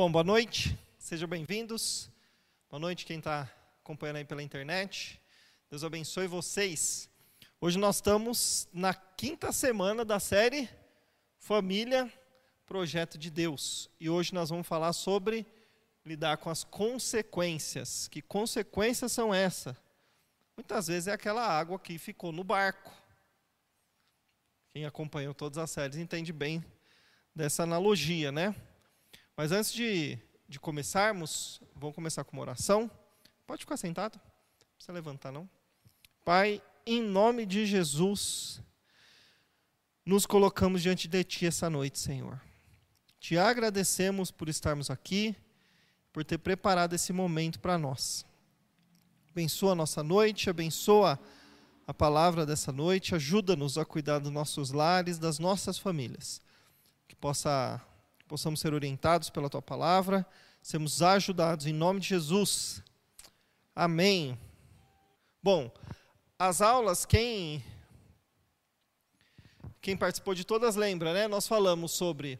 Bom, boa noite, sejam bem-vindos. Boa noite quem está acompanhando aí pela internet. Deus abençoe vocês. Hoje nós estamos na quinta semana da série Família, Projeto de Deus. E hoje nós vamos falar sobre lidar com as consequências. Que consequências são essas? Muitas vezes é aquela água que ficou no barco. Quem acompanhou todas as séries entende bem dessa analogia, né? Mas antes de, de começarmos, vamos começar com uma oração. Pode ficar sentado, não precisa levantar, não. Pai, em nome de Jesus, nos colocamos diante de Ti essa noite, Senhor. Te agradecemos por estarmos aqui, por ter preparado esse momento para nós. Abençoa a nossa noite, abençoa a palavra dessa noite, ajuda-nos a cuidar dos nossos lares, das nossas famílias. Que possa possamos ser orientados pela tua palavra, sermos ajudados em nome de Jesus. Amém. Bom, as aulas, quem quem participou de todas lembra, né? Nós falamos sobre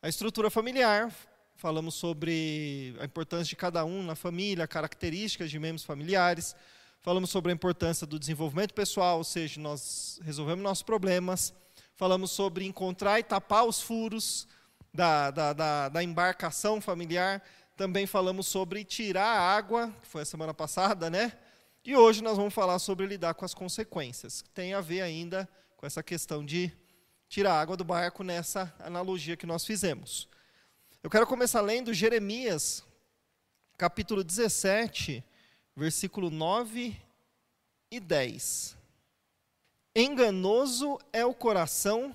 a estrutura familiar, falamos sobre a importância de cada um na família, características de membros familiares, falamos sobre a importância do desenvolvimento pessoal, ou seja, nós resolvemos nossos problemas, falamos sobre encontrar e tapar os furos, da, da, da, da embarcação familiar. Também falamos sobre tirar a água, que foi a semana passada, né? E hoje nós vamos falar sobre lidar com as consequências, que tem a ver ainda com essa questão de tirar a água do barco nessa analogia que nós fizemos. Eu quero começar lendo Jeremias, capítulo 17, versículo 9 e 10. Enganoso é o coração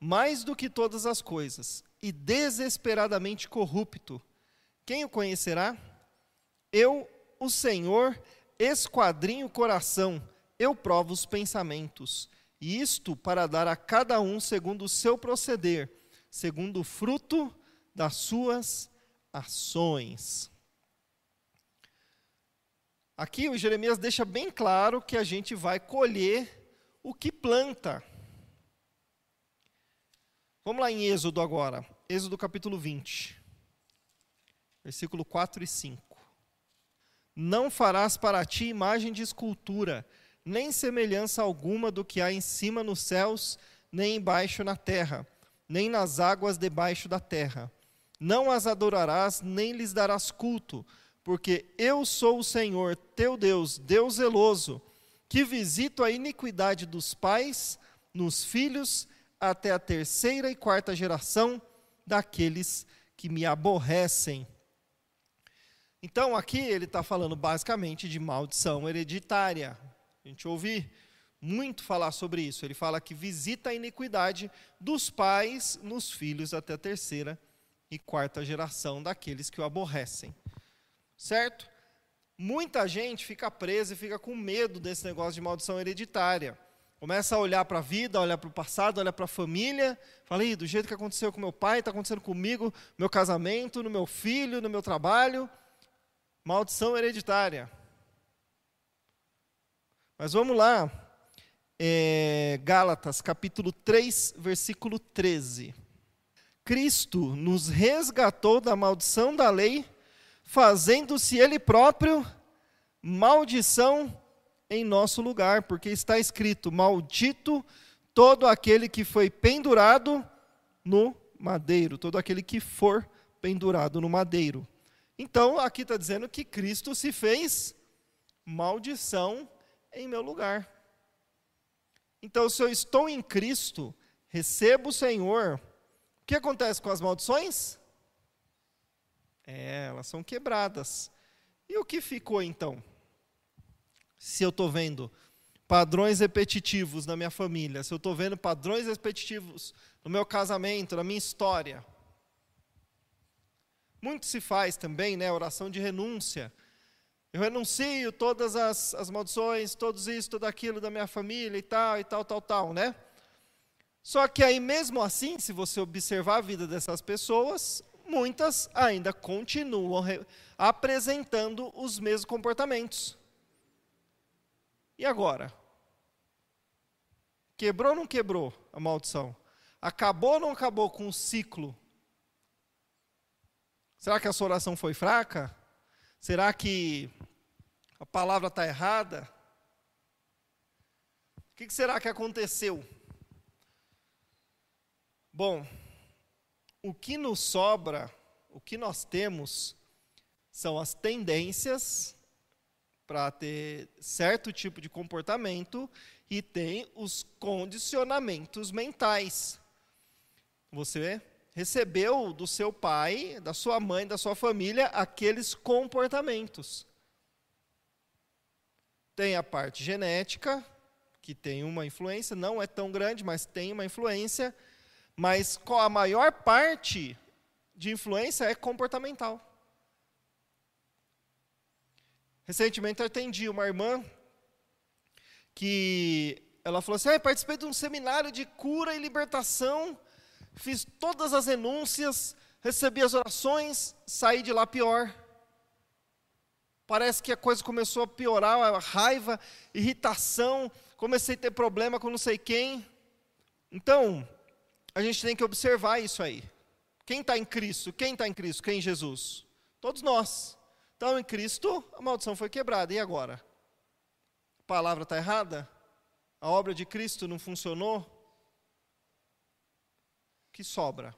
mais do que todas as coisas, e desesperadamente corrupto. Quem o conhecerá? Eu, o Senhor, esquadrinho o coração, eu provo os pensamentos, e isto para dar a cada um segundo o seu proceder, segundo o fruto das suas ações. Aqui o Jeremias deixa bem claro que a gente vai colher o que planta. Vamos lá em Êxodo agora. Êxodo capítulo 20, versículo 4 e 5. Não farás para ti imagem de escultura, nem semelhança alguma do que há em cima nos céus, nem embaixo na terra, nem nas águas debaixo da terra. Não as adorarás, nem lhes darás culto, porque eu sou o Senhor, teu Deus, Deus zeloso, que visito a iniquidade dos pais nos filhos até a terceira e quarta geração daqueles que me aborrecem. Então, aqui ele está falando basicamente de maldição hereditária. A gente ouve muito falar sobre isso. Ele fala que visita a iniquidade dos pais nos filhos até a terceira e quarta geração daqueles que o aborrecem. Certo? Muita gente fica presa e fica com medo desse negócio de maldição hereditária. Começa a olhar para a vida, olhar para o passado, olhar para a família. Fala, do jeito que aconteceu com meu pai, está acontecendo comigo, no meu casamento, no meu filho, no meu trabalho. Maldição hereditária. Mas vamos lá. É, Gálatas, capítulo 3, versículo 13. Cristo nos resgatou da maldição da lei, fazendo-se Ele próprio maldição em nosso lugar, porque está escrito: Maldito todo aquele que foi pendurado no madeiro, todo aquele que for pendurado no madeiro. Então, aqui está dizendo que Cristo se fez maldição em meu lugar. Então, se eu estou em Cristo, recebo o Senhor, o que acontece com as maldições? É, elas são quebradas. E o que ficou então? Se eu estou vendo padrões repetitivos na minha família, se eu estou vendo padrões repetitivos no meu casamento, na minha história. Muito se faz também, né, oração de renúncia. Eu renuncio todas as, as maldições, todos isso, tudo aquilo da minha família e tal, e tal, tal, tal, né? Só que aí, mesmo assim, se você observar a vida dessas pessoas, muitas ainda continuam apresentando os mesmos comportamentos. E agora? Quebrou ou não quebrou a maldição? Acabou ou não acabou com o ciclo? Será que a sua oração foi fraca? Será que a palavra está errada? O que será que aconteceu? Bom, o que nos sobra, o que nós temos, são as tendências para ter certo tipo de comportamento e tem os condicionamentos mentais. Você recebeu do seu pai, da sua mãe, da sua família aqueles comportamentos. Tem a parte genética, que tem uma influência, não é tão grande, mas tem uma influência, mas a maior parte de influência é comportamental. Recentemente eu atendi uma irmã que ela falou assim: ah, participei de um seminário de cura e libertação, fiz todas as renúncias, recebi as orações, saí de lá pior. Parece que a coisa começou a piorar, a raiva, irritação, comecei a ter problema com não sei quem. Então, a gente tem que observar isso aí. Quem está em Cristo? Quem está em Cristo? Quem em Jesus? Todos nós. Então, em Cristo, a maldição foi quebrada. E agora? A palavra está errada? A obra de Cristo não funcionou? O que sobra?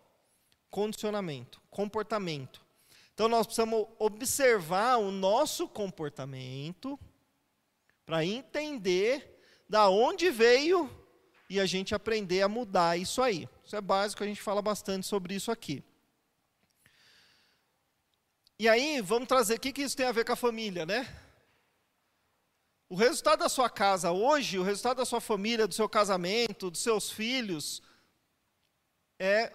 Condicionamento, comportamento. Então, nós precisamos observar o nosso comportamento para entender da onde veio e a gente aprender a mudar isso aí. Isso é básico, a gente fala bastante sobre isso aqui. E aí, vamos trazer, o que, que isso tem a ver com a família, né? O resultado da sua casa hoje, o resultado da sua família, do seu casamento, dos seus filhos, é,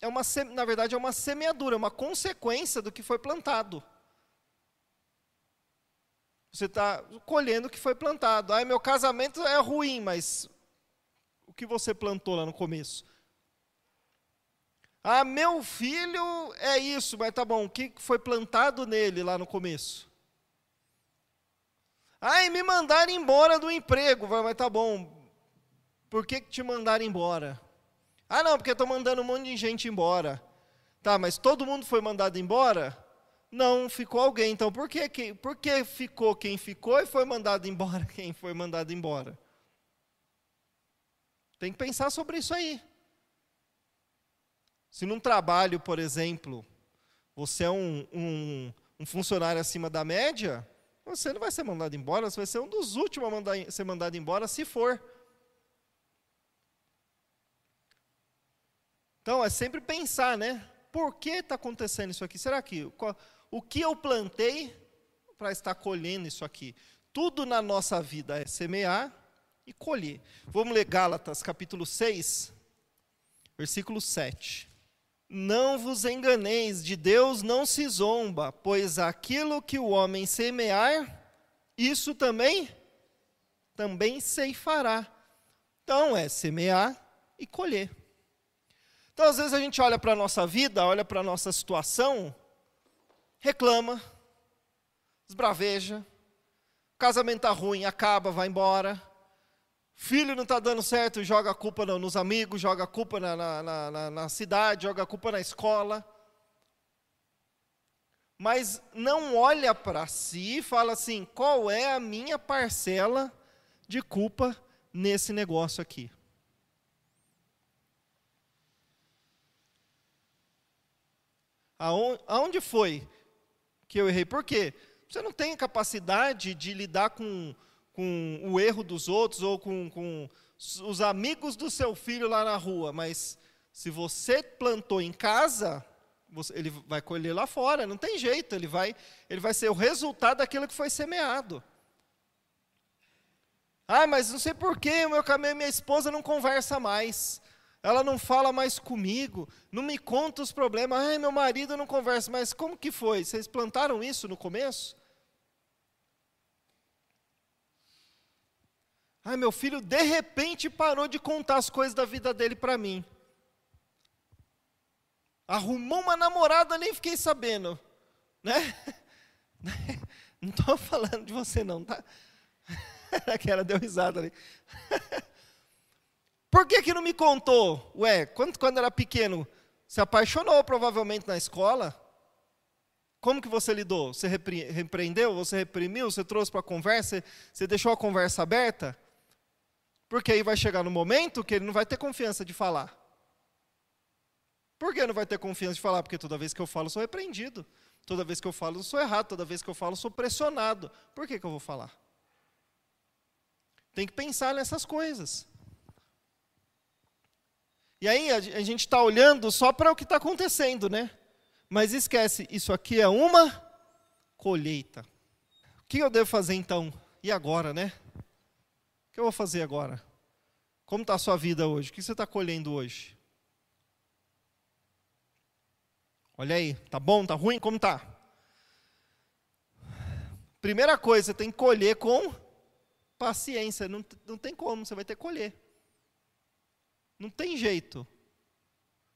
é uma, na verdade, é uma semeadura, uma consequência do que foi plantado. Você está colhendo o que foi plantado. Ah, meu casamento é ruim, mas o que você plantou lá no começo? Ah, meu filho é isso, mas tá bom, o que foi plantado nele lá no começo? Ah, e me mandaram embora do emprego, mas tá bom, por que, que te mandaram embora? Ah, não, porque estou mandando um monte de gente embora. Tá, mas todo mundo foi mandado embora? Não, ficou alguém. Então, por que, por que ficou quem ficou e foi mandado embora quem foi mandado embora? Tem que pensar sobre isso aí. Se num trabalho, por exemplo, você é um, um, um, funcionário acima da média, você não vai ser mandado embora, você vai ser um dos últimos a mandar, ser mandado embora, se for. Então, é sempre pensar, né? Por que está acontecendo isso aqui? Será que o que eu plantei para estar colhendo isso aqui? Tudo na nossa vida é semear e colher. Vamos ler Gálatas, capítulo 6, versículo 7. Não vos enganeis, de Deus não se zomba, pois aquilo que o homem semear, isso também também ceifará. Então é semear e colher. Então às vezes a gente olha para a nossa vida, olha para a nossa situação, reclama, esbraveja, casamento está ruim, acaba, vai embora, Filho não está dando certo, joga a culpa nos amigos, joga a culpa na, na, na, na cidade, joga a culpa na escola. Mas não olha para si e fala assim: qual é a minha parcela de culpa nesse negócio aqui? Aonde foi que eu errei? Por quê? Você não tem capacidade de lidar com com o erro dos outros ou com, com os amigos do seu filho lá na rua, mas se você plantou em casa, você, ele vai colher lá fora, não tem jeito, ele vai, ele vai ser o resultado daquilo que foi semeado. Ah, mas não sei porquê, meu caminho, minha esposa não conversa mais. Ela não fala mais comigo, não me conta os problemas. Ai, meu marido não conversa mais. Como que foi? Vocês plantaram isso no começo? Ai, meu filho de repente parou de contar as coisas da vida dele para mim. Arrumou uma namorada, nem fiquei sabendo. Né? Não estou falando de você não, tá? Aquela deu risada ali. Por que, que não me contou? Ué, quando, quando era pequeno, se apaixonou provavelmente na escola? Como que você lidou? Você repre repreendeu? Você reprimiu? Você trouxe para a conversa? Você deixou a conversa aberta? Porque aí vai chegar no momento que ele não vai ter confiança de falar. Por que não vai ter confiança de falar? Porque toda vez que eu falo, eu sou repreendido. Toda vez que eu falo, eu sou errado. Toda vez que eu falo, eu sou pressionado. Por que, que eu vou falar? Tem que pensar nessas coisas. E aí a gente está olhando só para o que está acontecendo, né? Mas esquece, isso aqui é uma colheita. O que eu devo fazer então? E agora, né? Que eu vou fazer agora? Como está a sua vida hoje? O que você está colhendo hoje? Olha aí, tá bom, tá ruim? Como tá? Primeira coisa, tem que colher com paciência. Não, não tem como, você vai ter que colher. Não tem jeito.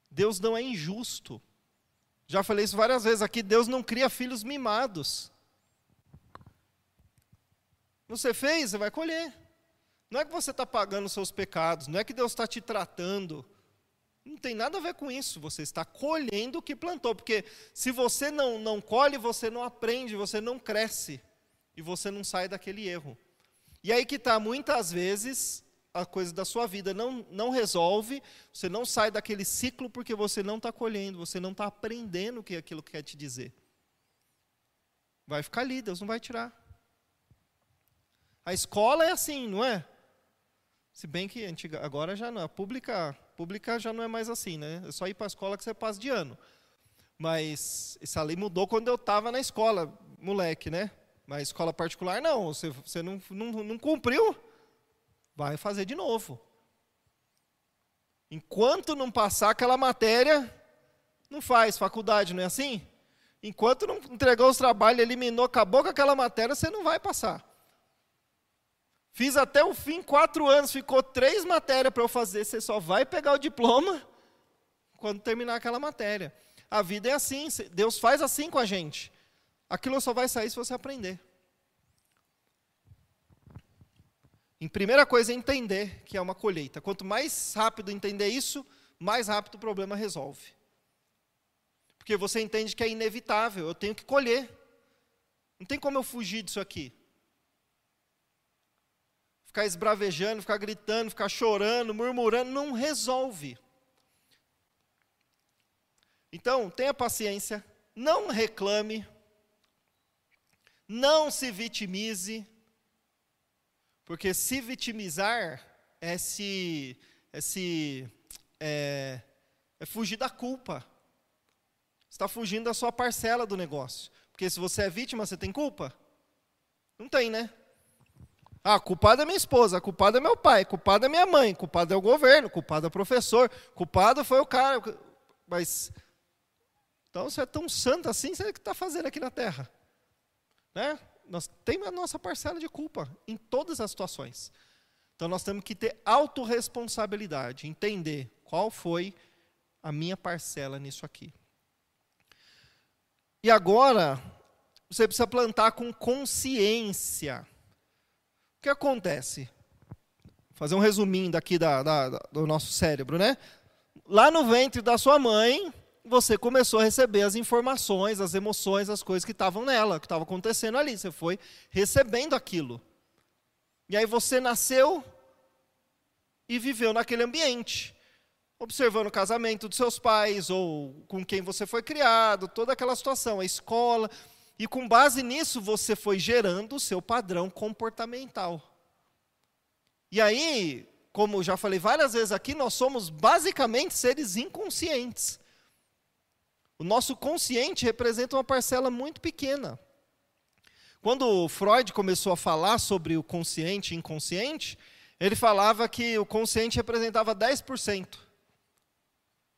Deus não é injusto. Já falei isso várias vezes aqui: Deus não cria filhos mimados. Você fez, você vai colher. Não é que você está pagando os seus pecados, não é que Deus está te tratando. Não tem nada a ver com isso. Você está colhendo o que plantou. Porque se você não, não colhe, você não aprende, você não cresce. E você não sai daquele erro. E aí que está, muitas vezes, a coisa da sua vida não, não resolve, você não sai daquele ciclo porque você não está colhendo, você não está aprendendo o que aquilo quer te dizer. Vai ficar ali, Deus não vai tirar. A escola é assim, não é? Se bem que antiga, agora já não, a pública, pública já não é mais assim, né? É só ir para a escola que você passa de ano. Mas essa lei mudou quando eu estava na escola, moleque, né? Mas escola particular não, você, você não, não, não cumpriu, vai fazer de novo. Enquanto não passar aquela matéria, não faz faculdade, não é assim? Enquanto não entregou os trabalhos, eliminou, acabou com aquela matéria, você não vai passar. Fiz até o fim quatro anos, ficou três matérias para eu fazer, você só vai pegar o diploma quando terminar aquela matéria. A vida é assim, Deus faz assim com a gente. Aquilo só vai sair se você aprender. Em primeira coisa entender que é uma colheita. Quanto mais rápido entender isso, mais rápido o problema resolve. Porque você entende que é inevitável, eu tenho que colher. Não tem como eu fugir disso aqui. Ficar esbravejando, ficar gritando, ficar chorando, murmurando, não resolve. Então, tenha paciência, não reclame, não se vitimize, porque se vitimizar é se, é, se é, é fugir da culpa. Você está fugindo da sua parcela do negócio. Porque se você é vítima, você tem culpa? Não tem, né? Ah, culpado é minha esposa, culpado é meu pai, culpado é minha mãe, culpado é o governo, culpado é o professor, culpado foi o cara. Mas, então você é tão santo assim, você é que está fazendo aqui na terra? Né? nós temos a nossa parcela de culpa em todas as situações. Então nós temos que ter autorresponsabilidade, entender qual foi a minha parcela nisso aqui. E agora, você precisa plantar com consciência. O que acontece? Vou fazer um resuminho daqui da, da, do nosso cérebro, né? Lá no ventre da sua mãe, você começou a receber as informações, as emoções, as coisas que estavam nela, que estavam acontecendo ali. Você foi recebendo aquilo. E aí você nasceu e viveu naquele ambiente, observando o casamento dos seus pais, ou com quem você foi criado, toda aquela situação, a escola. E com base nisso, você foi gerando o seu padrão comportamental. E aí, como já falei várias vezes aqui, nós somos basicamente seres inconscientes. O nosso consciente representa uma parcela muito pequena. Quando Freud começou a falar sobre o consciente e inconsciente, ele falava que o consciente representava 10%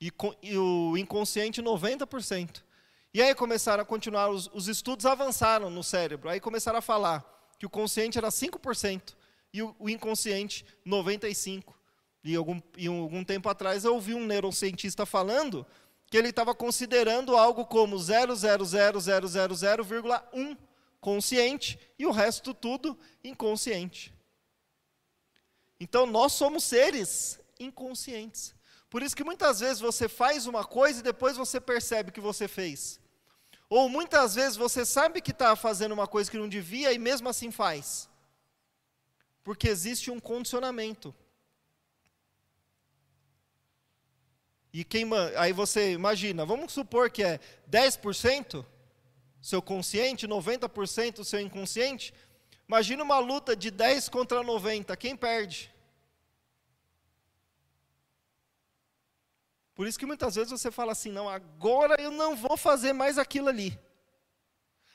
e, e o inconsciente 90%. E aí começaram a continuar, os, os, estudos avançaram no cérebro, aí começaram a falar que o consciente era 5% e o, o inconsciente 95%. E algum, e algum tempo atrás eu ouvi um neurocientista falando que ele estava considerando algo como 0,00000,1 consciente e o resto tudo inconsciente. Então nós somos seres inconscientes. Por isso que muitas vezes você faz uma coisa e depois você percebe que você fez. Ou muitas vezes você sabe que está fazendo uma coisa que não devia e mesmo assim faz. Porque existe um condicionamento. E quem, aí você imagina, vamos supor que é 10% seu consciente, 90% seu inconsciente. Imagina uma luta de 10 contra 90, quem perde? Por isso que muitas vezes você fala assim: não, agora eu não vou fazer mais aquilo ali.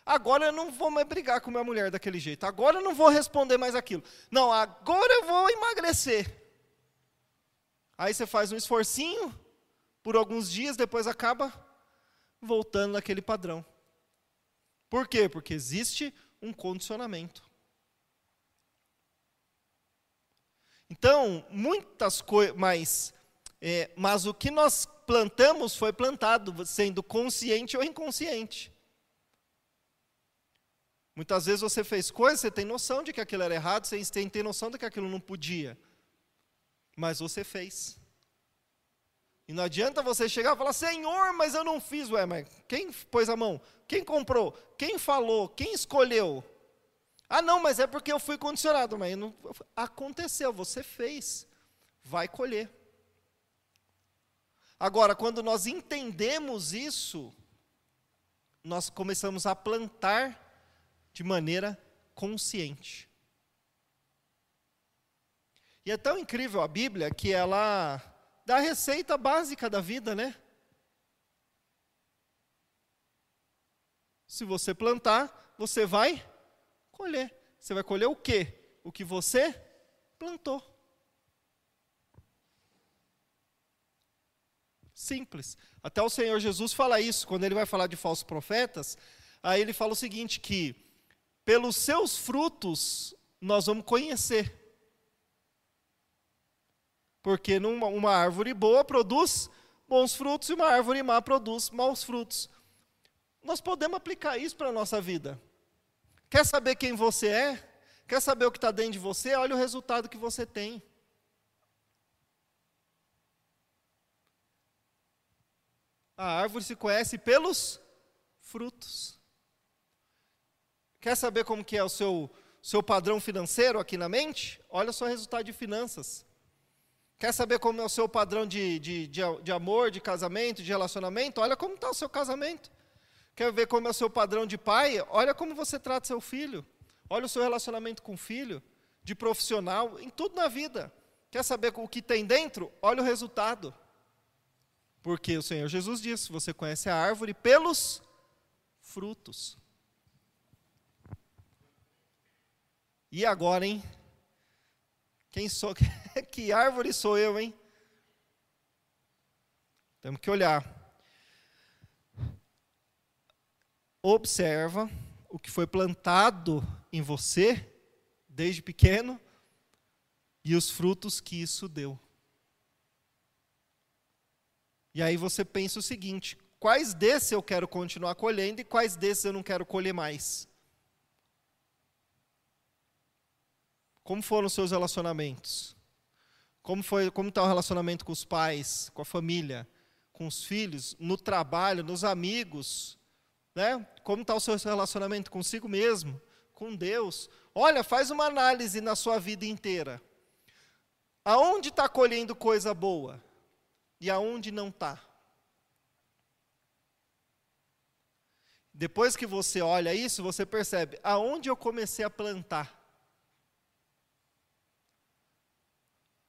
Agora eu não vou mais brigar com minha mulher daquele jeito. Agora eu não vou responder mais aquilo. Não, agora eu vou emagrecer. Aí você faz um esforcinho, por alguns dias, depois acaba voltando naquele padrão. Por quê? Porque existe um condicionamento. Então, muitas coisas, mas, é, mas o que nós plantamos foi plantado, sendo consciente ou inconsciente. Muitas vezes você fez coisas, você tem noção de que aquilo era errado, você tem, tem noção de que aquilo não podia, mas você fez. E não adianta você chegar e falar, Senhor, mas eu não fiz. Ué, mas quem pôs a mão? Quem comprou? Quem falou? Quem escolheu? Ah, não, mas é porque eu fui condicionado. Mas não, aconteceu, você fez. Vai colher. Agora, quando nós entendemos isso, nós começamos a plantar de maneira consciente. E é tão incrível a Bíblia que ela da receita básica da vida, né? Se você plantar, você vai colher. Você vai colher o quê? O que você plantou. Simples. Até o Senhor Jesus fala isso, quando ele vai falar de falsos profetas, aí ele fala o seguinte: que pelos seus frutos nós vamos conhecer. Porque numa, uma árvore boa produz bons frutos e uma árvore má produz maus frutos. Nós podemos aplicar isso para a nossa vida. Quer saber quem você é? Quer saber o que está dentro de você? Olha o resultado que você tem. A árvore se conhece pelos frutos. Quer saber como que é o seu, seu padrão financeiro aqui na mente? Olha só o resultado de finanças. Quer saber como é o seu padrão de, de, de, de amor, de casamento, de relacionamento? Olha como está o seu casamento. Quer ver como é o seu padrão de pai? Olha como você trata seu filho. Olha o seu relacionamento com o filho, de profissional, em tudo na vida. Quer saber o que tem dentro? Olha o resultado. Porque o Senhor Jesus disse: você conhece a árvore pelos frutos. E agora, hein? Quem sou? que árvore sou eu, hein? Temos que olhar. Observa o que foi plantado em você desde pequeno e os frutos que isso deu. E aí você pensa o seguinte: quais desses eu quero continuar colhendo e quais desses eu não quero colher mais? Como foram os seus relacionamentos? Como foi, como está o relacionamento com os pais, com a família, com os filhos, no trabalho, nos amigos, né? Como está o seu relacionamento consigo mesmo, com Deus? Olha, faz uma análise na sua vida inteira. Aonde está colhendo coisa boa e aonde não está? Depois que você olha isso, você percebe aonde eu comecei a plantar.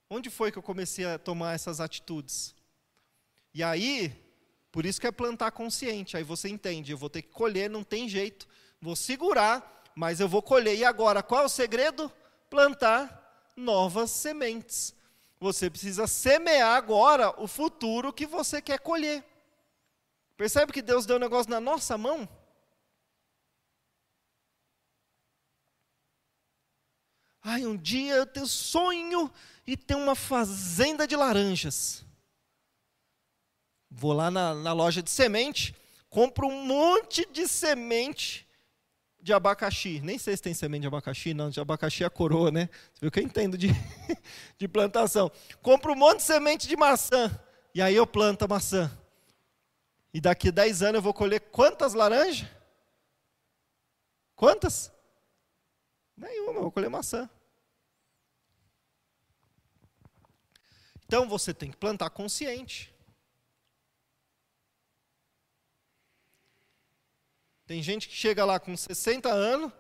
Onde foi que eu comecei a tomar essas atitudes? E aí, por isso que é plantar consciente. Aí você entende, eu vou ter que colher, não tem jeito. Vou segurar, mas eu vou colher. E agora, qual é o segredo? Plantar novas sementes. Você precisa semear agora o futuro que você quer colher. Percebe que Deus deu um negócio na nossa mão? Ai, um dia eu tenho sonho e ter uma fazenda de laranjas. Vou lá na, na loja de semente, compro um monte de semente de abacaxi. Nem sei se tem semente de abacaxi, não. De abacaxi é a coroa, né? Você viu que eu entendo de, de plantação. Compro um monte de semente de maçã. E aí eu planto a maçã. E daqui a 10 anos eu vou colher quantas laranjas? Quantas? Nenhuma, eu vou colher maçã. Então você tem que plantar consciente. Tem gente que chega lá com 60 anos,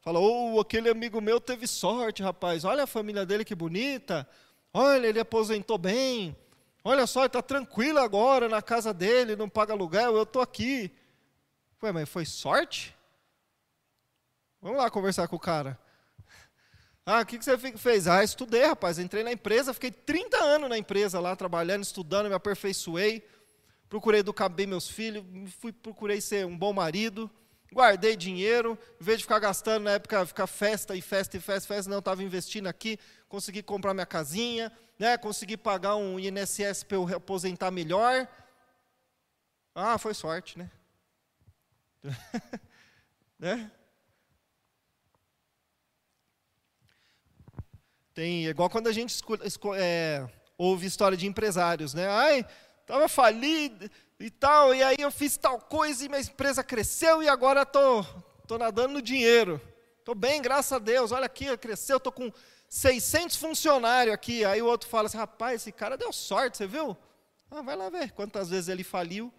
fala: "Oh, aquele amigo meu teve sorte, rapaz. Olha a família dele que bonita. Olha, ele aposentou bem. Olha só, ele está tranquilo agora na casa dele, não paga aluguel, eu estou aqui. Ué, mas foi sorte? Vamos lá conversar com o cara. Ah, o que, que você fez? Ah, estudei, rapaz. Entrei na empresa, fiquei 30 anos na empresa lá, trabalhando, estudando, me aperfeiçoei. Procurei educar bem meus filhos, fui, procurei ser um bom marido, guardei dinheiro, em vez de ficar gastando na época, ficar festa e festa e festa, festa, não, estava investindo aqui, consegui comprar minha casinha, né, consegui pagar um INSS para eu aposentar melhor. Ah, foi sorte, né? né? Tem, igual quando a gente é, ouve história de empresários, né? Ai, estava falido e tal, e aí eu fiz tal coisa e minha empresa cresceu e agora estou tô, tô nadando no dinheiro. Estou bem, graças a Deus. Olha aqui, cresceu, estou com 600 funcionários aqui. Aí o outro fala assim, rapaz, esse cara deu sorte, você viu? Ah, vai lá ver quantas vezes ele faliu,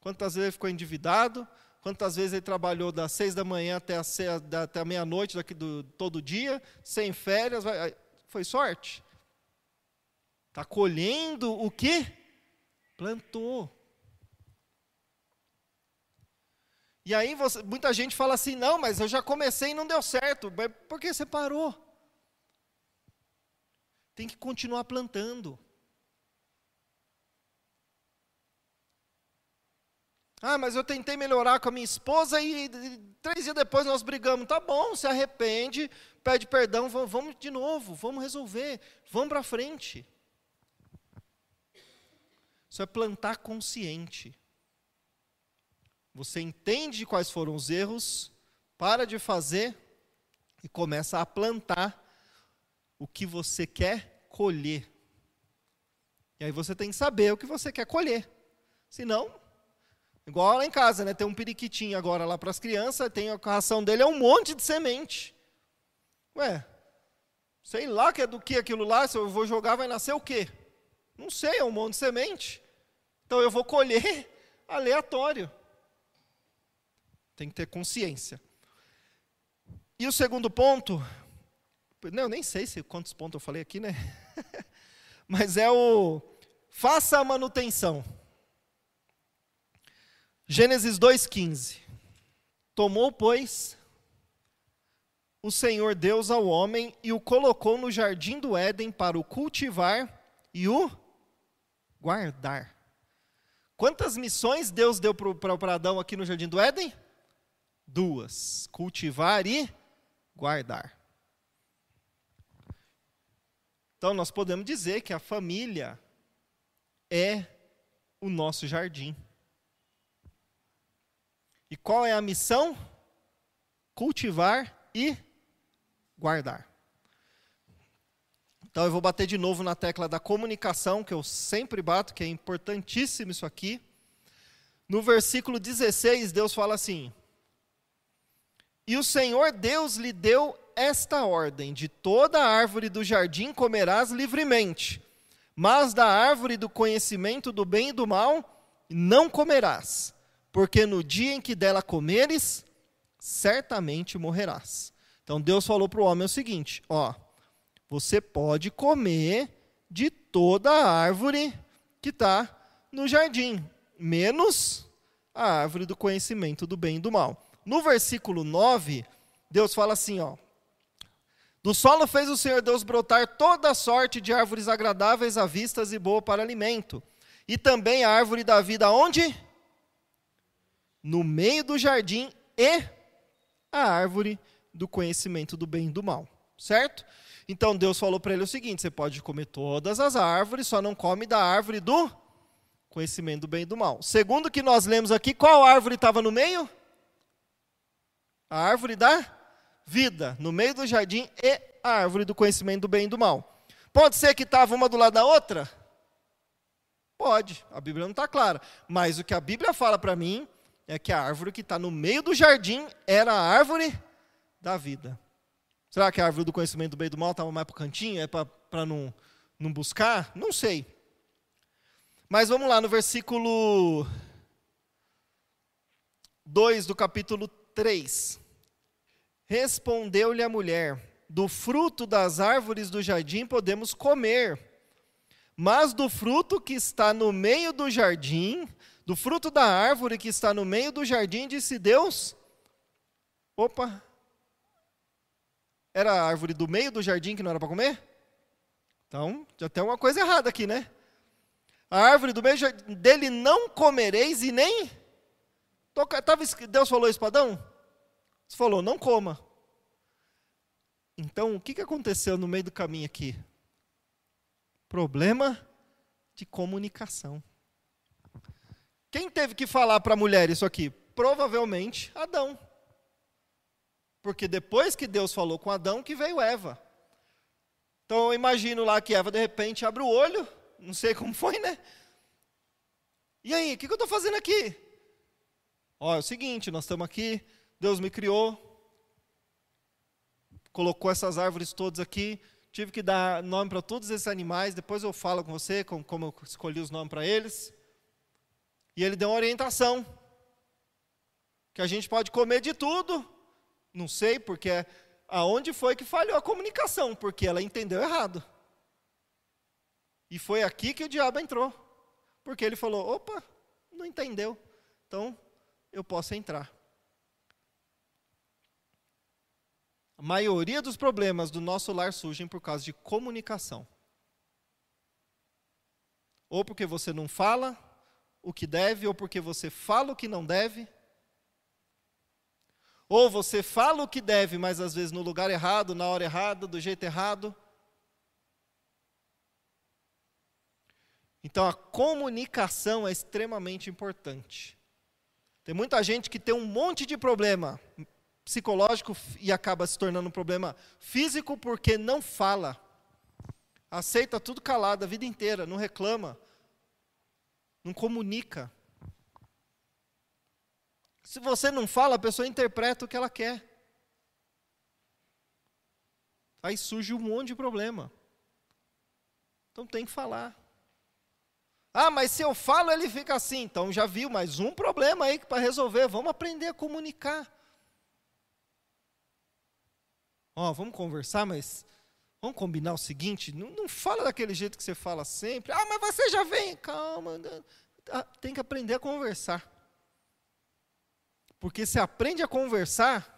quantas vezes ele ficou endividado, quantas vezes ele trabalhou das seis da manhã até a, até a meia-noite daqui do, todo dia, sem férias. Vai, foi sorte? Está colhendo o que? Plantou. E aí você, muita gente fala assim, não, mas eu já comecei e não deu certo. Mas por que você parou? Tem que continuar plantando. Ah, mas eu tentei melhorar com a minha esposa e, e três dias depois nós brigamos. Tá bom, se arrepende, pede perdão, vamos, vamos de novo, vamos resolver, vamos para frente. Isso é plantar consciente. Você entende quais foram os erros, para de fazer e começa a plantar o que você quer colher. E aí você tem que saber o que você quer colher. Senão, igual lá em casa, né? Tem um periquitinho agora lá para as crianças, tem a ração dele é um monte de semente. Ué, sei lá que é do que aquilo lá, se eu vou jogar vai nascer o quê? Não sei, é um monte de semente. Então eu vou colher aleatório. Tem que ter consciência. E o segundo ponto, não, eu nem sei se quantos pontos eu falei aqui, né? Mas é o faça a manutenção. Gênesis 2:15. Tomou, pois, o Senhor Deus ao homem e o colocou no jardim do Éden para o cultivar e o guardar. Quantas missões Deus deu para Adão aqui no jardim do Éden? Duas: cultivar e guardar. Então, nós podemos dizer que a família é o nosso jardim. E qual é a missão? Cultivar e guardar. Então eu vou bater de novo na tecla da comunicação, que eu sempre bato, que é importantíssimo isso aqui. No versículo 16, Deus fala assim: E o Senhor Deus lhe deu esta ordem: De toda árvore do jardim comerás livremente, mas da árvore do conhecimento do bem e do mal não comerás, porque no dia em que dela comeres, certamente morrerás. Então Deus falou para o homem o seguinte: ó, você pode comer de toda a árvore que está no jardim, menos a árvore do conhecimento do bem e do mal. No versículo 9, Deus fala assim, ó: Do solo fez o Senhor Deus brotar toda sorte de árvores agradáveis à vista e boa para alimento. E também a árvore da vida onde? No meio do jardim e a árvore do conhecimento do bem e do mal, certo? Então Deus falou para ele o seguinte: você pode comer todas as árvores, só não come da árvore do conhecimento do bem e do mal. Segundo que nós lemos aqui, qual árvore estava no meio? A árvore da vida, no meio do jardim, e a árvore do conhecimento do bem e do mal. Pode ser que estava uma do lado da outra? Pode, a Bíblia não está clara. Mas o que a Bíblia fala para mim é que a árvore que está no meio do jardim era a árvore da vida. Será que a árvore do conhecimento do bem e do mal estava mais para o cantinho? É para não, não buscar? Não sei. Mas vamos lá no versículo 2 do capítulo 3. Respondeu-lhe a mulher: Do fruto das árvores do jardim podemos comer, mas do fruto que está no meio do jardim, do fruto da árvore que está no meio do jardim, disse Deus: Opa, era a árvore do meio do jardim que não era para comer? Então, já tem uma coisa errada aqui, né? A árvore do meio dele não comereis e nem. Tava, Deus falou isso para Adão? Você falou, não coma. Então, o que, que aconteceu no meio do caminho aqui? Problema de comunicação. Quem teve que falar para a mulher isso aqui? Provavelmente Adão. Porque depois que Deus falou com Adão, que veio Eva. Então eu imagino lá que Eva de repente abre o olho, não sei como foi, né? E aí, o que, que eu estou fazendo aqui? Ó, é o seguinte, nós estamos aqui, Deus me criou, colocou essas árvores todas aqui, tive que dar nome para todos esses animais, depois eu falo com você como, como eu escolhi os nomes para eles. E ele deu uma orientação, que a gente pode comer de tudo, não sei, porque aonde foi que falhou a comunicação, porque ela entendeu errado. E foi aqui que o diabo entrou. Porque ele falou: opa, não entendeu. Então, eu posso entrar. A maioria dos problemas do nosso lar surgem por causa de comunicação. Ou porque você não fala o que deve, ou porque você fala o que não deve, ou você fala o que deve, mas às vezes no lugar errado, na hora errada, do jeito errado. Então a comunicação é extremamente importante. Tem muita gente que tem um monte de problema psicológico e acaba se tornando um problema físico porque não fala. Aceita tudo calado a vida inteira, não reclama, não comunica. Se você não fala, a pessoa interpreta o que ela quer. Aí surge um monte de problema. Então tem que falar. Ah, mas se eu falo, ele fica assim. Então já viu mais um problema aí para resolver. Vamos aprender a comunicar. Ó, oh, vamos conversar, mas vamos combinar o seguinte: não, não fala daquele jeito que você fala sempre. Ah, mas você já vem. Calma. Ah, tem que aprender a conversar. Porque se aprende a conversar,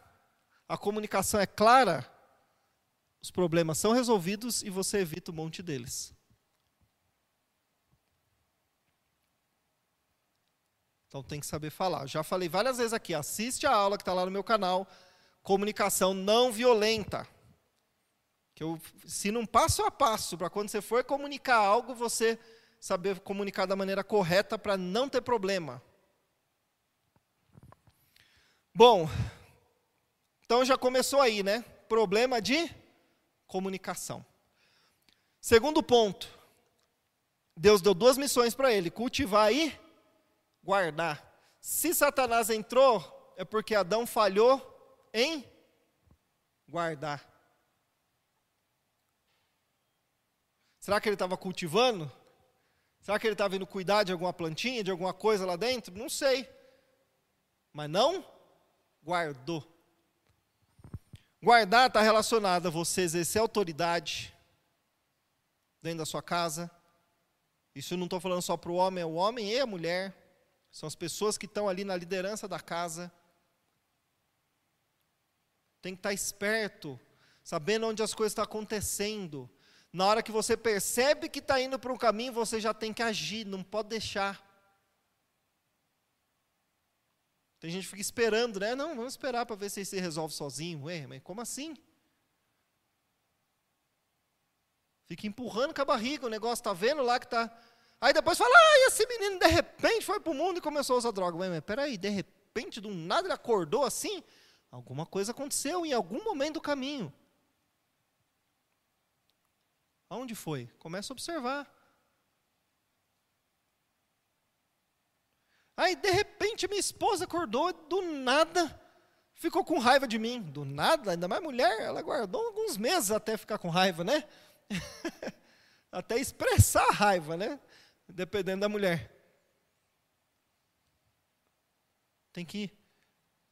a comunicação é clara, os problemas são resolvidos e você evita um monte deles. Então tem que saber falar. Já falei várias vezes aqui, assiste a aula que está lá no meu canal, comunicação não violenta. Que eu ensino um passo a passo para quando você for comunicar algo, você saber comunicar da maneira correta para não ter problema. Bom, então já começou aí, né? Problema de comunicação. Segundo ponto, Deus deu duas missões para ele: cultivar e guardar. Se Satanás entrou, é porque Adão falhou em guardar. Será que ele estava cultivando? Será que ele estava indo cuidar de alguma plantinha, de alguma coisa lá dentro? Não sei. Mas não guardou. Guardar está relacionado a você exercer autoridade dentro da sua casa. Isso eu não estou falando só para o homem, é o homem e a mulher. São as pessoas que estão ali na liderança da casa. Tem que estar tá esperto, sabendo onde as coisas estão acontecendo. Na hora que você percebe que está indo para um caminho, você já tem que agir, não pode deixar. Tem gente que fica esperando, né? Não, vamos esperar para ver se se resolve sozinho. Ué, mas como assim? Fica empurrando com a barriga, o negócio está vendo lá que está. Aí depois fala, ah, esse menino de repente foi para o mundo e começou a usar droga. Ué, mas peraí, de repente, do nada ele acordou assim? Alguma coisa aconteceu em algum momento do caminho. Aonde foi? Começa a observar. Aí, de repente, minha esposa acordou do nada, ficou com raiva de mim. Do nada, ainda mais mulher, ela guardou alguns meses até ficar com raiva, né? até expressar a raiva, né? Dependendo da mulher. Tem que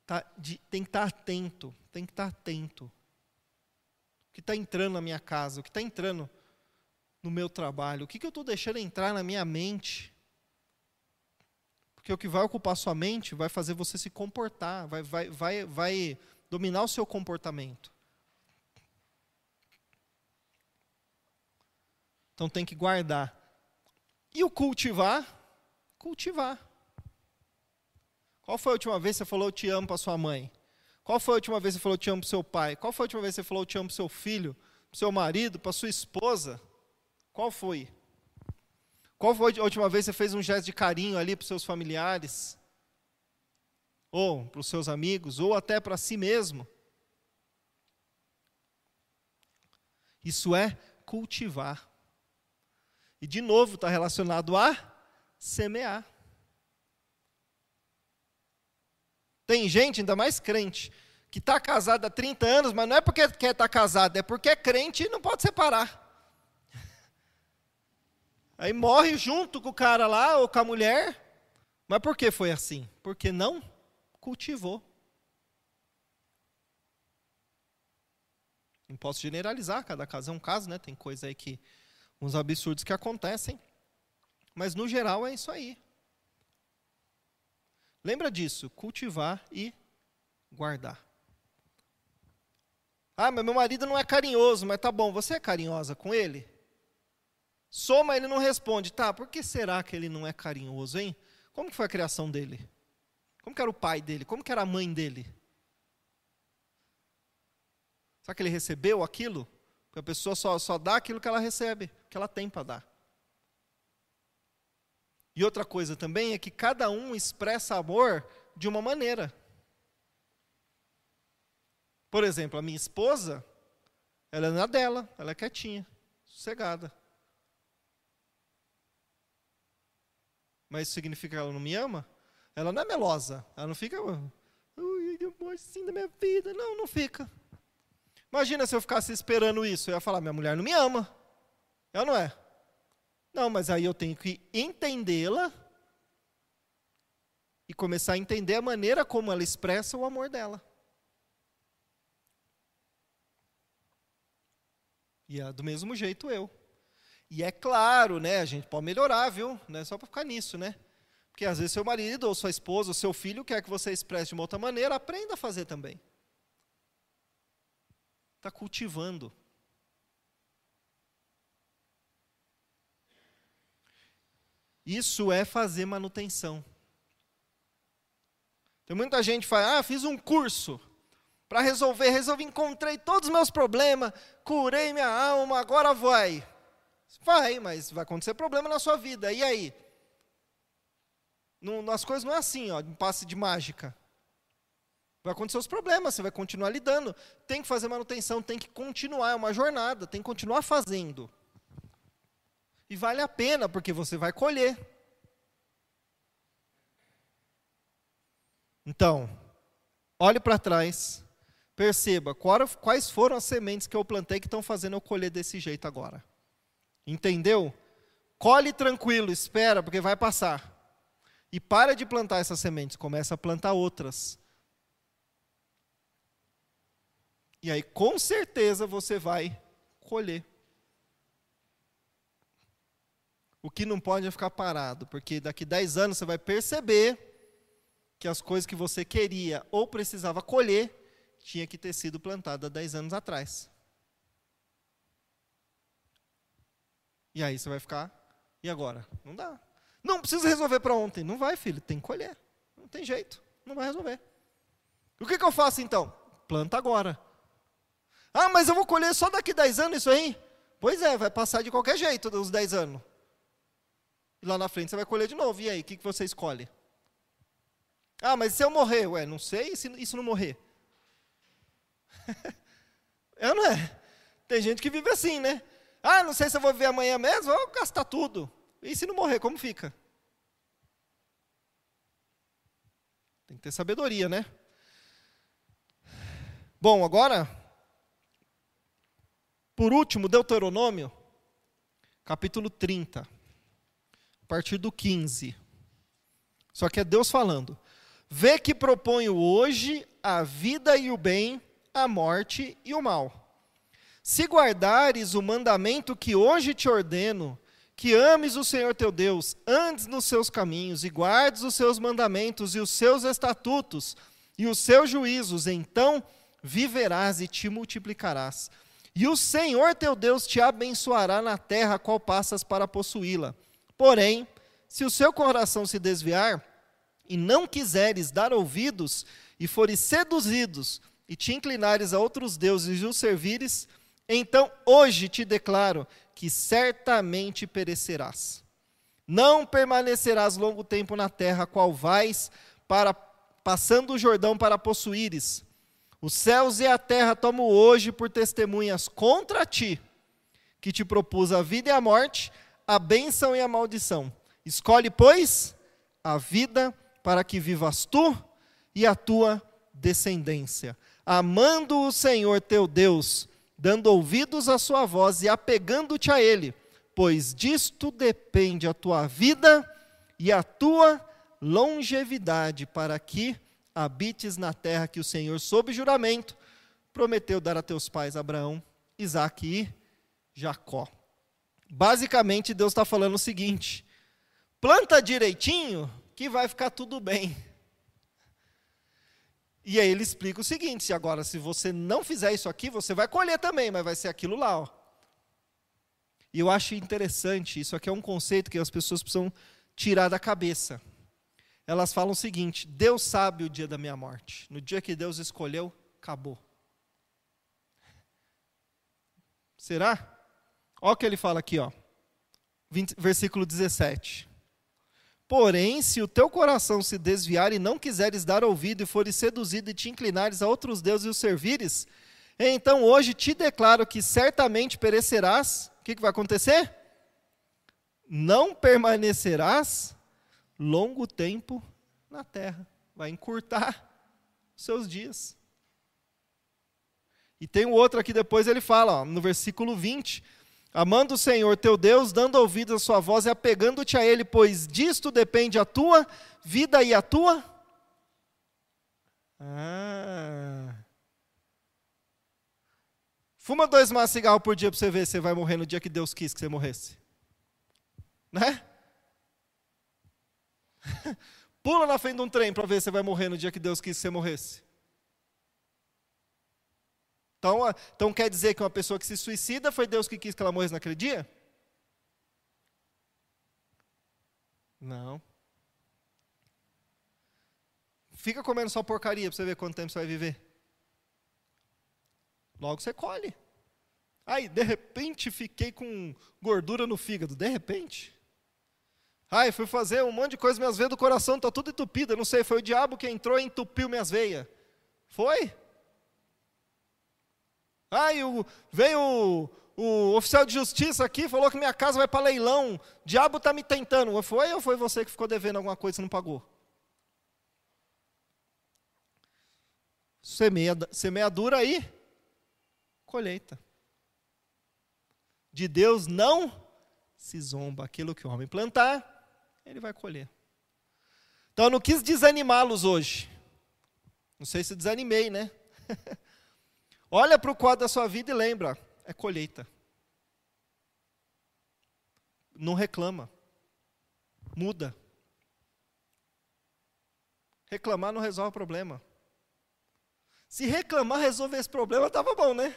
tá, estar atento, tem que estar atento. O que está entrando na minha casa, o que está entrando no meu trabalho, o que, que eu estou deixando entrar na minha mente. Porque o que vai ocupar sua mente vai fazer você se comportar, vai, vai, vai, vai dominar o seu comportamento. Então tem que guardar. E o cultivar? Cultivar. Qual foi a última vez que você falou eu te amo para sua mãe? Qual foi a última vez que você falou eu te amo para seu pai? Qual foi a última vez que você falou eu te amo para seu filho, para seu marido, para sua esposa? Qual foi? Qual foi a última vez que você fez um gesto de carinho ali para os seus familiares? Ou para os seus amigos, ou até para si mesmo? Isso é cultivar. E de novo está relacionado a semear. Tem gente, ainda mais crente, que está casado há 30 anos, mas não é porque quer estar tá casado, é porque é crente e não pode separar. Aí morre junto com o cara lá ou com a mulher. Mas por que foi assim? Porque não cultivou. Não posso generalizar, cada caso é um caso, né? Tem coisa aí que uns absurdos que acontecem. Mas no geral é isso aí. Lembra disso, cultivar e guardar. Ah, mas meu marido não é carinhoso, mas tá bom, você é carinhosa com ele? Soma, ele não responde. Tá, por que será que ele não é carinhoso, hein? Como que foi a criação dele? Como que era o pai dele? Como que era a mãe dele? Será que ele recebeu aquilo? Porque a pessoa só, só dá aquilo que ela recebe, que ela tem para dar. E outra coisa também é que cada um expressa amor de uma maneira. Por exemplo, a minha esposa, ela é na dela, ela é quietinha, sossegada. Mas isso significa que ela não me ama? Ela não é melosa, ela não fica, ui, amor, assim da minha vida. Não, não fica. Imagina se eu ficasse esperando isso, eu ia falar, minha mulher não me ama. Ela não é. Não, mas aí eu tenho que entendê-la e começar a entender a maneira como ela expressa o amor dela. E é do mesmo jeito eu. E é claro, né, a gente pode melhorar, viu? Não é só para ficar nisso, né? Porque às vezes seu marido ou sua esposa ou seu filho quer que você expresse de uma outra maneira, aprenda a fazer também. Está cultivando. Isso é fazer manutenção. Tem muita gente que fala, ah, fiz um curso para resolver, resolvi, encontrei todos os meus problemas, curei minha alma, agora vai. Vai, mas vai acontecer problema na sua vida. E aí? Não, as coisas não é assim, ó, um passe de mágica. Vai acontecer os problemas, você vai continuar lidando. Tem que fazer manutenção, tem que continuar, é uma jornada, tem que continuar fazendo. E vale a pena, porque você vai colher. Então, olhe para trás, perceba quais foram as sementes que eu plantei que estão fazendo eu colher desse jeito agora. Entendeu? Colhe tranquilo, espera, porque vai passar. E para de plantar essas sementes, começa a plantar outras. E aí, com certeza, você vai colher. O que não pode é ficar parado, porque daqui 10 anos você vai perceber que as coisas que você queria ou precisava colher tinha que ter sido plantada há 10 anos atrás. E aí você vai ficar, e agora? Não dá. Não precisa resolver para ontem. Não vai, filho, tem que colher. Não tem jeito, não vai resolver. O que, que eu faço então? Planta agora. Ah, mas eu vou colher só daqui 10 anos isso aí? Pois é, vai passar de qualquer jeito os 10 anos. E lá na frente você vai colher de novo. E aí, o que, que você escolhe? Ah, mas se eu morrer? Ué, não sei, e se isso não morrer? é ou não é? Tem gente que vive assim, né? Ah, não sei se eu vou viver amanhã mesmo, vou gastar tudo. E se não morrer, como fica? Tem que ter sabedoria, né? Bom, agora, por último, Deuteronômio, capítulo 30, a partir do 15. Só que é Deus falando. Vê que proponho hoje a vida e o bem, a morte e o mal. Se guardares o mandamento que hoje te ordeno, que ames o Senhor teu Deus, andes nos seus caminhos e guardes os seus mandamentos e os seus estatutos e os seus juízos, então viverás e te multiplicarás. E o Senhor teu Deus te abençoará na terra a qual passas para possuí-la. Porém, se o seu coração se desviar e não quiseres dar ouvidos e fores seduzidos e te inclinares a outros deuses e os servires, então hoje te declaro que certamente perecerás. Não permanecerás longo tempo na terra, qual vais para passando o Jordão para possuíres. Os céus e a terra tomo hoje por testemunhas contra ti, que te propus a vida e a morte, a bênção e a maldição. Escolhe, pois, a vida para que vivas tu e a tua descendência, amando o Senhor teu Deus dando ouvidos à sua voz e apegando-te a ele, pois disto depende a tua vida e a tua longevidade, para que habites na terra que o Senhor, sob juramento, prometeu dar a teus pais Abraão, Isaque e Jacó. Basicamente, Deus está falando o seguinte: planta direitinho que vai ficar tudo bem. E aí ele explica o seguinte: se agora, se você não fizer isso aqui, você vai colher também, mas vai ser aquilo lá. Ó. E eu acho interessante, isso aqui é um conceito que as pessoas precisam tirar da cabeça. Elas falam o seguinte: Deus sabe o dia da minha morte. No dia que Deus escolheu, acabou. Será? Olha o que ele fala aqui, ó. 20, versículo 17. Porém, se o teu coração se desviar e não quiseres dar ouvido e fores seduzido e te inclinares a outros deuses e os servires, então hoje te declaro que certamente perecerás. O que, que vai acontecer? Não permanecerás longo tempo na terra. Vai encurtar seus dias. E tem o outro aqui depois, ele fala, ó, no versículo 20 amando o Senhor teu Deus, dando ouvido à sua voz e apegando-te a Ele, pois disto depende a tua vida e a tua. Ah. Fuma dois maços de cigarro por dia para você ver se você vai morrer no dia que Deus quis que você morresse. Né? Pula na frente de um trem para ver se você vai morrer no dia que Deus quis que você morresse. Então, então quer dizer que uma pessoa que se suicida foi Deus que quis que ela morresse naquele dia? Não. Fica comendo só porcaria para você ver quanto tempo você vai viver. Logo você colhe. Aí, de repente, fiquei com gordura no fígado. De repente. Ai, fui fazer um monte de coisa, minhas veias do coração estão tá tudo entupidas. Não sei, foi o diabo que entrou e entupiu minhas veias. Foi? Aí o, veio o, o, oficial de justiça aqui, falou que minha casa vai para leilão. O diabo está me tentando. Foi ou foi você que ficou devendo alguma coisa e não pagou? Semeia, semeadura aí, colheita. De Deus não se zomba. Aquilo que o homem plantar, ele vai colher. Então eu não quis desanimá-los hoje. Não sei se desanimei, né? Olha para o quadro da sua vida e lembra, é colheita. Não reclama. Muda. Reclamar não resolve o problema. Se reclamar resolver esse problema, estava bom, né?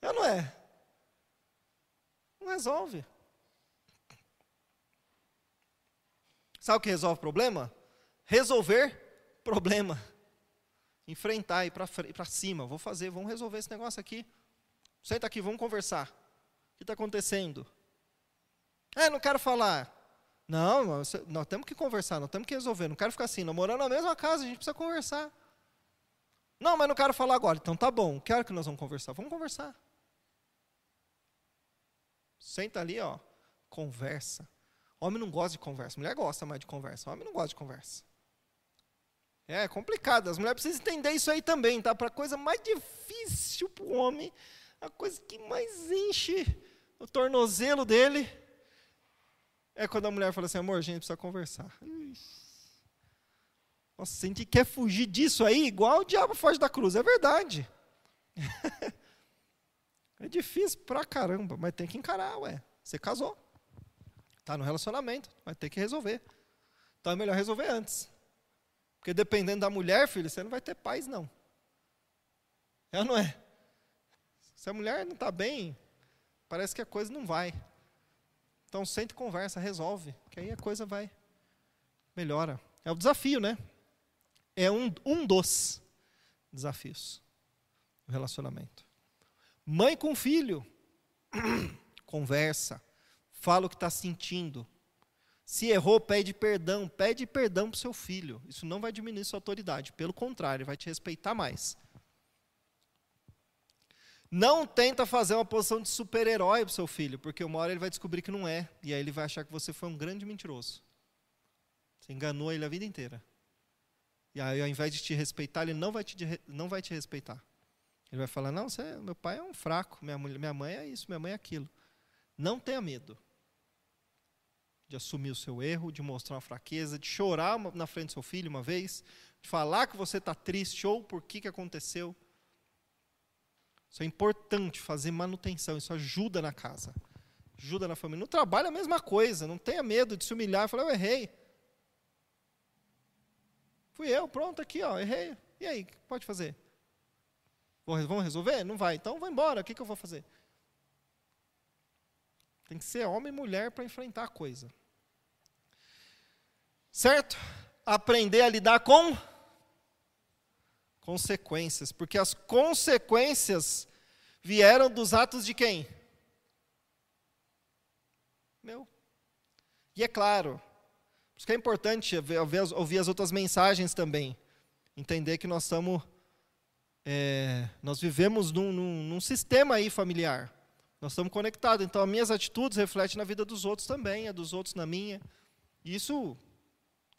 É não é? Não resolve. Sabe o que resolve o problema? Resolver problema enfrentar, ir para cima, vou fazer, vamos resolver esse negócio aqui. Senta aqui, vamos conversar. O que está acontecendo? É, não quero falar. Não, nós, temos que conversar, nós temos que resolver. Não quero ficar assim, não morando na mesma casa, a gente precisa conversar. Não, mas não quero falar agora. Então tá bom, que hora que nós vamos conversar? Vamos conversar. Senta ali, ó, conversa. Homem não gosta de conversa, mulher gosta mais de conversa, homem não gosta de conversa. É complicado. As mulheres precisam entender isso aí também, tá? Para a coisa mais difícil para o homem, a coisa que mais enche o tornozelo dele é quando a mulher fala assim: amor, a gente precisa conversar. Nossa, a gente quer fugir disso aí, igual o diabo foge da cruz. É verdade. é difícil pra caramba, mas tem que encarar, ué. Você casou. Está no relacionamento, vai ter que resolver. Então é melhor resolver antes. Porque dependendo da mulher, filho, você não vai ter paz, não. É ou não é? Se a mulher não está bem, parece que a coisa não vai. Então sente conversa, resolve, que aí a coisa vai, melhora. É o desafio, né? É um, um dos desafios do relacionamento. Mãe com filho, conversa fala o que está sentindo. Se errou, pede perdão. Pede perdão para o seu filho. Isso não vai diminuir sua autoridade. Pelo contrário, vai te respeitar mais. Não tenta fazer uma posição de super-herói para o seu filho, porque uma hora ele vai descobrir que não é. E aí ele vai achar que você foi um grande mentiroso. Você enganou ele a vida inteira. E aí, ao invés de te respeitar, ele não vai te, não vai te respeitar. Ele vai falar: Não, você, meu pai é um fraco, minha, minha mãe é isso, minha mãe é aquilo. Não tenha medo de assumir o seu erro, de mostrar uma fraqueza, de chorar na frente do seu filho uma vez, de falar que você está triste ou por que, que aconteceu. Isso é importante, fazer manutenção, isso ajuda na casa, ajuda na família. No trabalho é a mesma coisa, não tenha medo de se humilhar e falar, eu errei. Fui eu, pronto, aqui, ó, errei. E aí, o que pode fazer? Vamos resolver? Não vai, então vou embora, o que, que eu vou fazer? Tem que ser homem e mulher para enfrentar a coisa. Certo? Aprender a lidar com consequências, porque as consequências vieram dos atos de quem? Meu. E é claro, por isso que é importante ouvir as outras mensagens também, entender que nós estamos, é, nós vivemos num, num, num sistema aí familiar, nós estamos conectados, então as minhas atitudes refletem na vida dos outros também, a dos outros na minha. Isso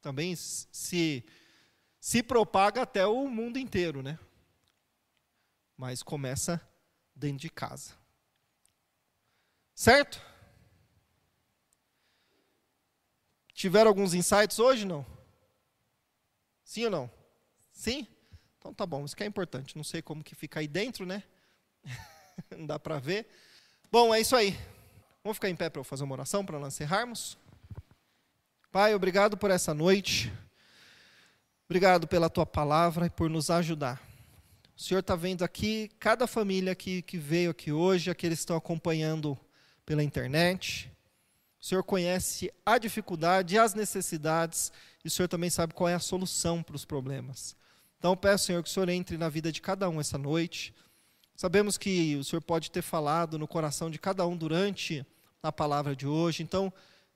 também se, se propaga até o mundo inteiro, né? Mas começa dentro de casa. Certo? Tiveram alguns insights hoje, não? Sim ou não? Sim? Então tá bom, isso que é importante. Não sei como que fica aí dentro, né? não dá para ver. Bom, é isso aí. Vamos ficar em pé para eu fazer uma oração para nós encerrarmos? Pai, obrigado por essa noite. Obrigado pela tua palavra e por nos ajudar. O Senhor está vendo aqui cada família que, veio aqui hoje, aqueles que estão acompanhando pela internet. O Senhor conhece a dificuldade e as necessidades, e o Senhor também sabe qual é a solução para os problemas. Então, peço, Senhor, que o Senhor entre na vida de cada um essa noite. Sabemos que o Senhor pode ter falado no coração de cada um durante a palavra de hoje. Então,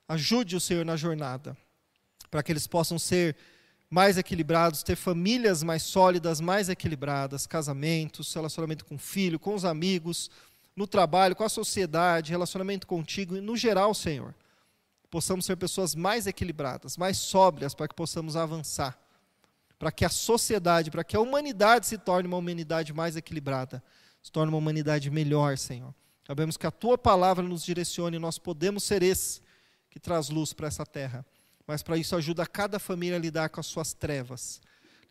Ajude o Senhor na jornada, para que eles possam ser mais equilibrados, ter famílias mais sólidas, mais equilibradas, casamentos, relacionamento com o filho, com os amigos, no trabalho, com a sociedade, relacionamento contigo e no geral, Senhor. Possamos ser pessoas mais equilibradas, mais sóbrias, para que possamos avançar, para que a sociedade, para que a humanidade se torne uma humanidade mais equilibrada, se torne uma humanidade melhor, Senhor. Sabemos que a tua palavra nos direcione e nós podemos ser esses que traz luz para essa terra. Mas para isso ajuda cada família a lidar com as suas trevas,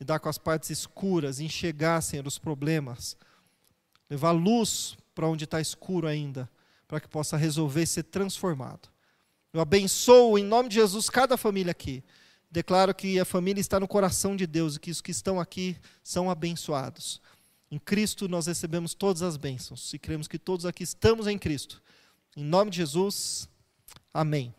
lidar com as partes escuras, enxergar, Senhor, os problemas, levar luz para onde está escuro ainda, para que possa resolver e ser transformado. Eu abençoo em nome de Jesus cada família aqui. Declaro que a família está no coração de Deus e que os que estão aqui são abençoados. Em Cristo nós recebemos todas as bênçãos e cremos que todos aqui estamos em Cristo. Em nome de Jesus, amém.